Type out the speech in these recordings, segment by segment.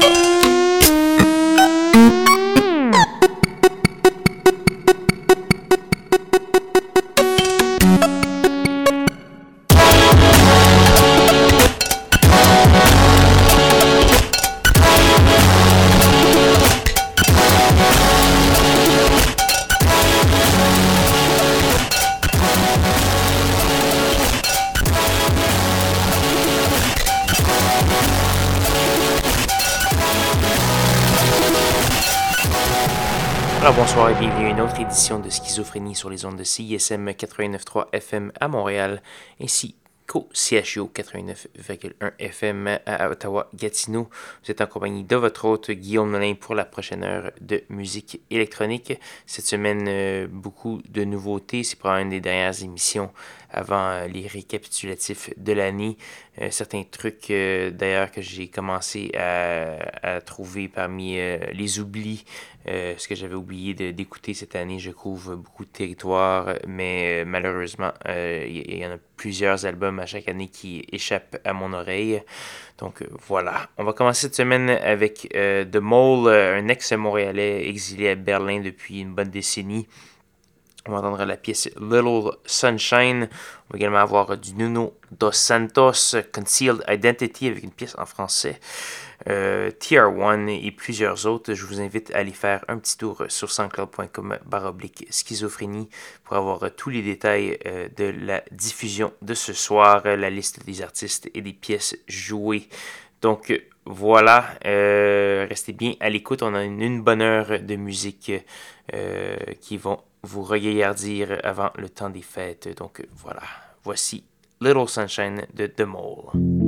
bonsoir et Schizophrénie sur les ondes de CISM 89.3 FM à Montréal, ainsi qu'au CHO 89.1 FM à Ottawa-Gatineau. Vous êtes en compagnie de votre hôte Guillaume Nolin pour la prochaine heure de musique électronique. Cette semaine, euh, beaucoup de nouveautés. C'est probablement une des dernières émissions avant euh, les récapitulatifs de l'année. Euh, certains trucs d'ailleurs que j'ai commencé à, trouver parmi les oublis, ce que j'avais oublié d'écouter cette année. Je couvre beaucoup de territoires, mais malheureusement, il y, en a plusieurs albums à chaque année qui échappent à mon oreille. Donc voilà, on va commencer cette semaine avec The Mole, un ex-montréalais exilé à Berlin depuis une bonne décennie. On va entendre la pièce Little Sunshine. On va également avoir du Nuno Dos Santos, Concealed Identity, avec une pièce en français. Euh, TR1 et plusieurs autres. Je vous invite à aller faire un petit tour sur soundcloud.com baroblique schizophrénie pour avoir tous les détails euh, de la diffusion de ce soir, la liste des artistes et des pièces jouées. Donc voilà, euh, restez bien à l'écoute. On a une, bonne heure de musique qui vont vous regaillardir avant le temps des fêtes. Donc voilà, voici Little Sunshine de The Mole.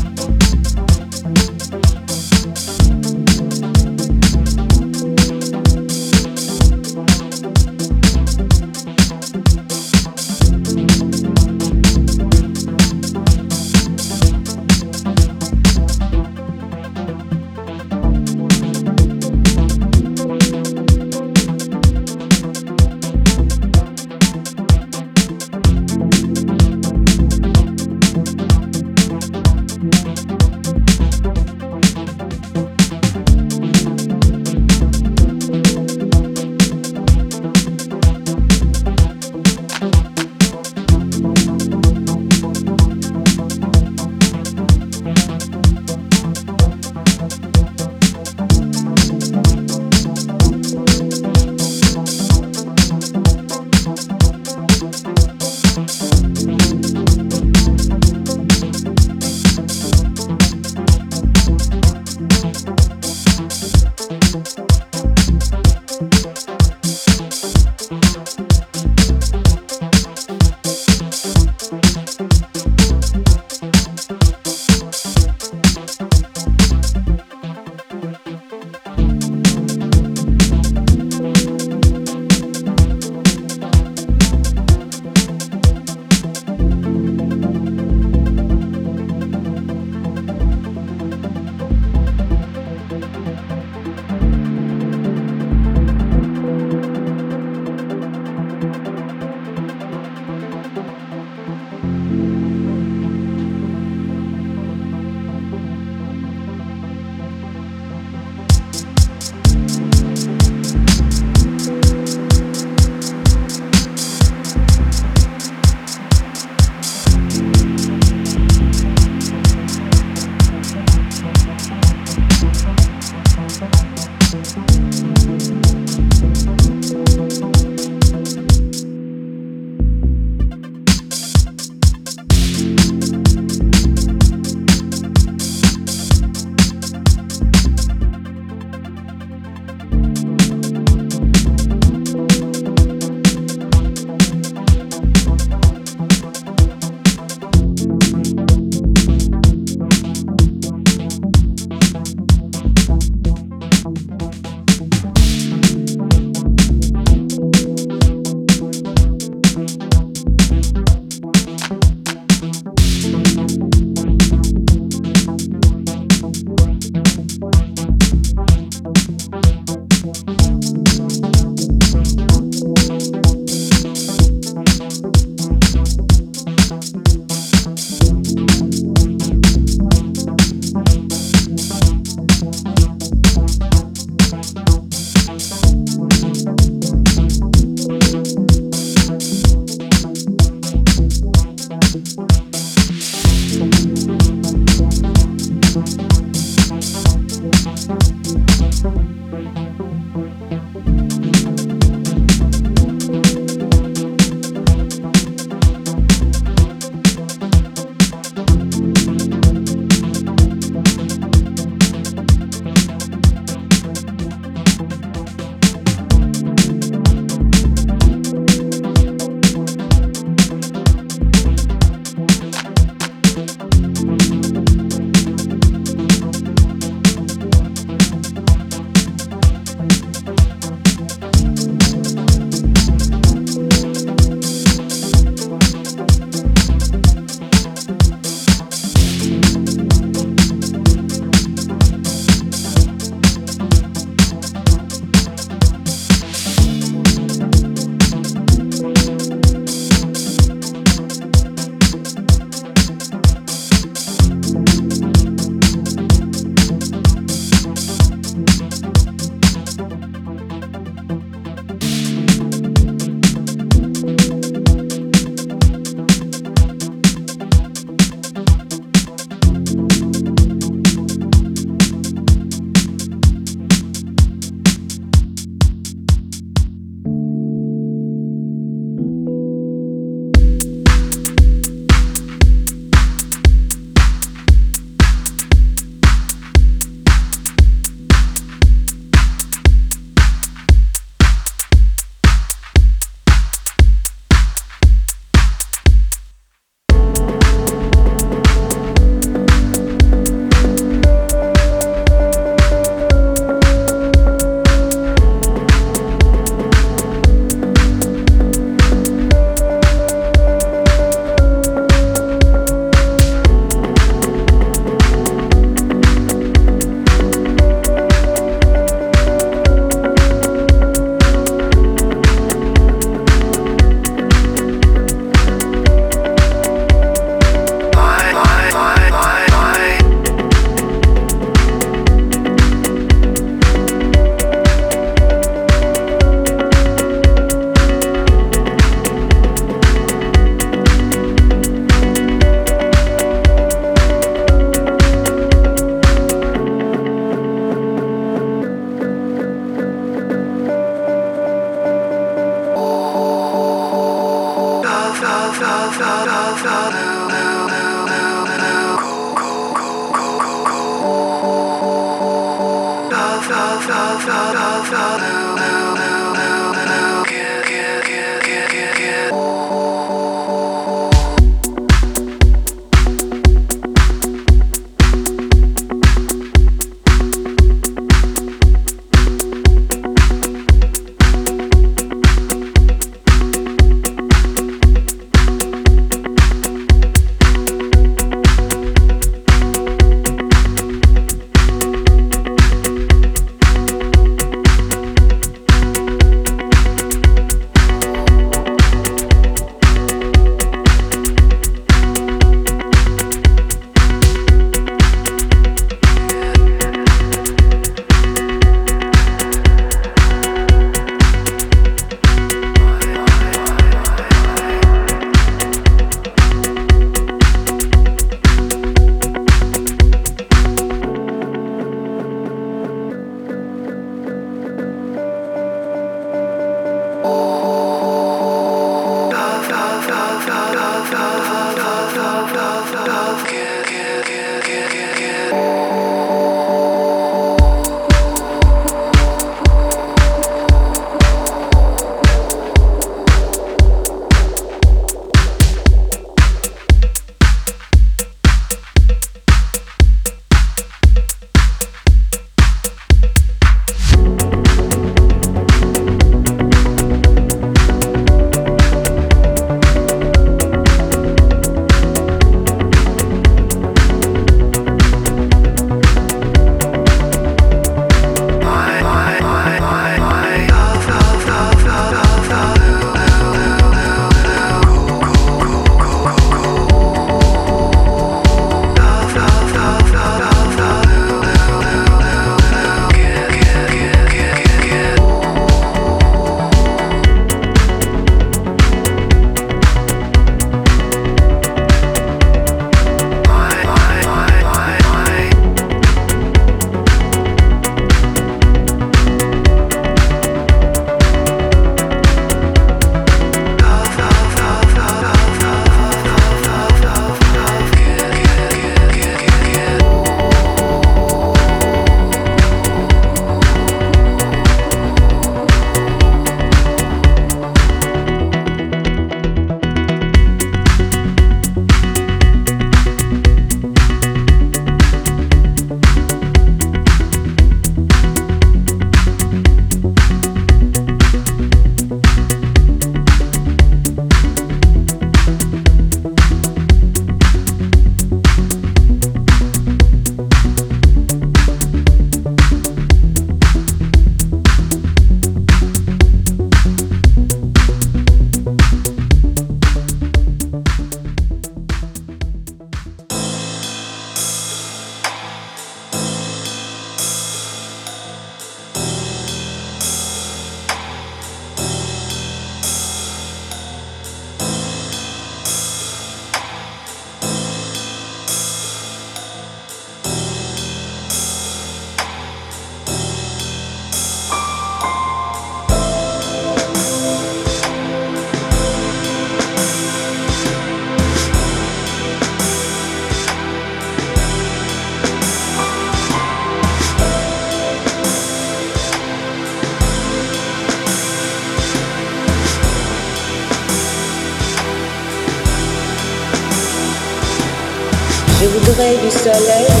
baby so late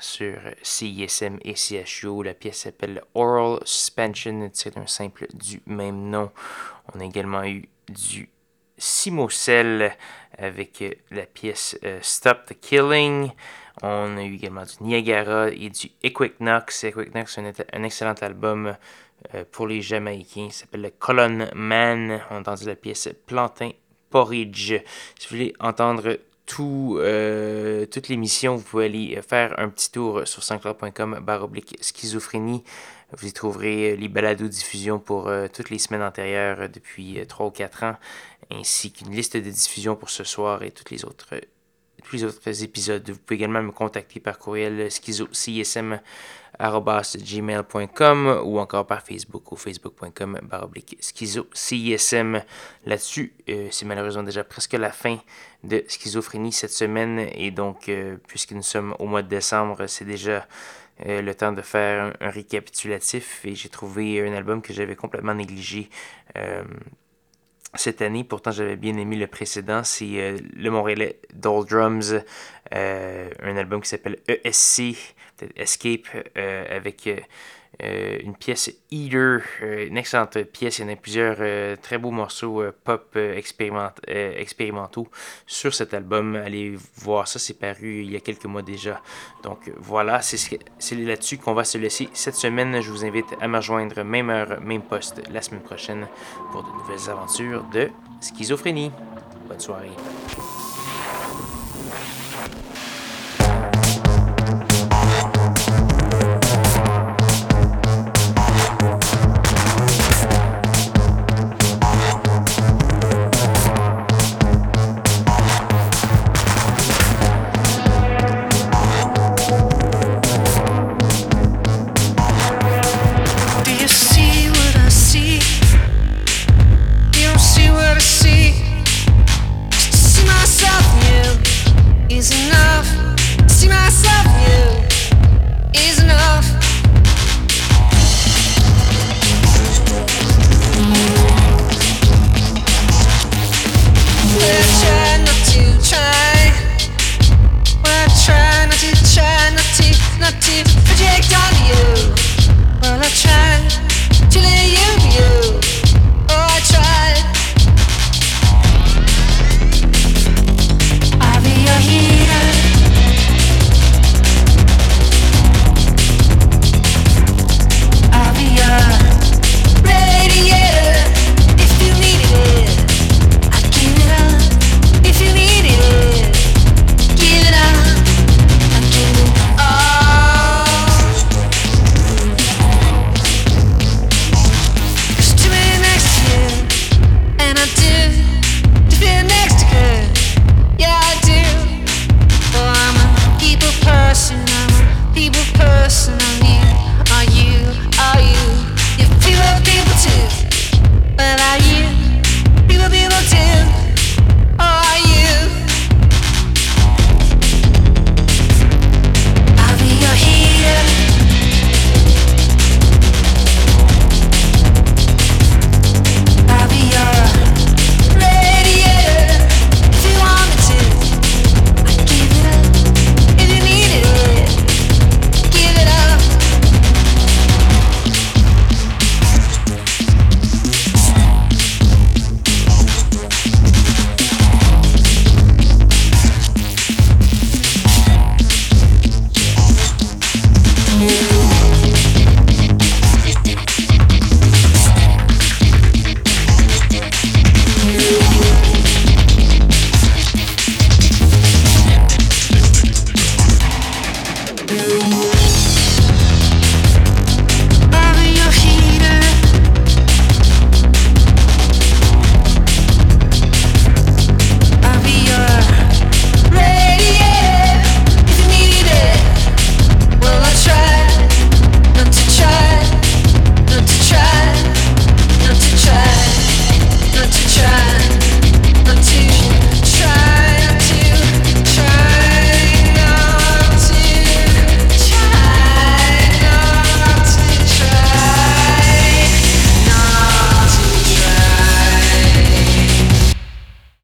sur CISM et CHU. La pièce s'appelle Oral Suspension. C'est un simple du même nom. On a également eu du Simocel avec la pièce euh, Stop the Killing. On a eu également du Niagara et du Equinox. Equinox, un, un excellent album euh, pour les Jamaïcains. Il s'appelle le Colon Man. On a entendu la pièce Plantain Porridge. Si vous voulez entendre tout, euh, toute l'émission, vous pouvez aller faire un petit tour sur sanscloud.com baroblique schizophrénie. Vous y trouverez les balados diffusion pour euh, toutes les semaines antérieures depuis 3 ou 4 ans, ainsi qu'une liste de diffusion pour ce soir et toutes les autres tous les autres épisodes. Vous pouvez également me contacter par courriel schizo, gmail.com ou encore par Facebook au facebook.com baroblique schizo CISM. Là-dessus, euh, c'est malheureusement déjà presque la fin de schizophrénie cette semaine et donc euh, puisque nous sommes au mois de décembre, c'est déjà euh, le temps de faire un, récapitulatif et j'ai trouvé un album que j'avais complètement négligé cette année. Pourtant, j'avais bien aimé le précédent. C'est le Montréalais Doldrums, un album qui s'appelle ESC Escape euh, avec euh, euh, une pièce Eater, une excellente pièce. Il y en a plusieurs très beaux morceaux pop expérimentaux sur cet album. Allez voir ça, c'est paru il y a quelques mois déjà. Donc voilà, c'est là-dessus qu'on va se laisser cette semaine. Je vous invite à me rejoindre même heure, même poste la semaine prochaine pour de nouvelles aventures de schizophrénie. Bonne soirée.